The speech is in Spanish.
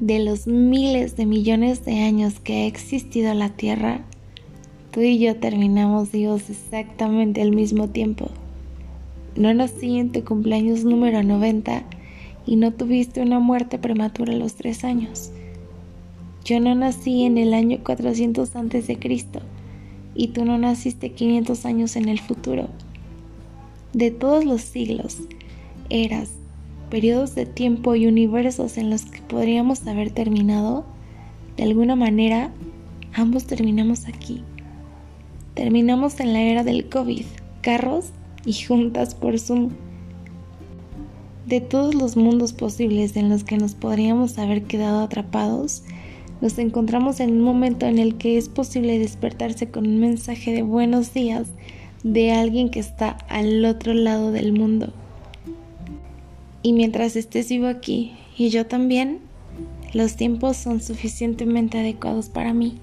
de los miles de millones de años que ha existido la Tierra, tú y yo terminamos Dios exactamente al mismo tiempo. No nací en tu cumpleaños número 90 y no tuviste una muerte prematura a los tres años. Yo no nací en el año 400 antes de Cristo y tú no naciste 500 años en el futuro. De todos los siglos, eras, periodos de tiempo y universos en los que podríamos haber terminado, de alguna manera, ambos terminamos aquí. Terminamos en la era del COVID, carros y juntas por Zoom. De todos los mundos posibles en los que nos podríamos haber quedado atrapados, nos encontramos en un momento en el que es posible despertarse con un mensaje de buenos días de alguien que está al otro lado del mundo. Y mientras estés vivo aquí y yo también, los tiempos son suficientemente adecuados para mí.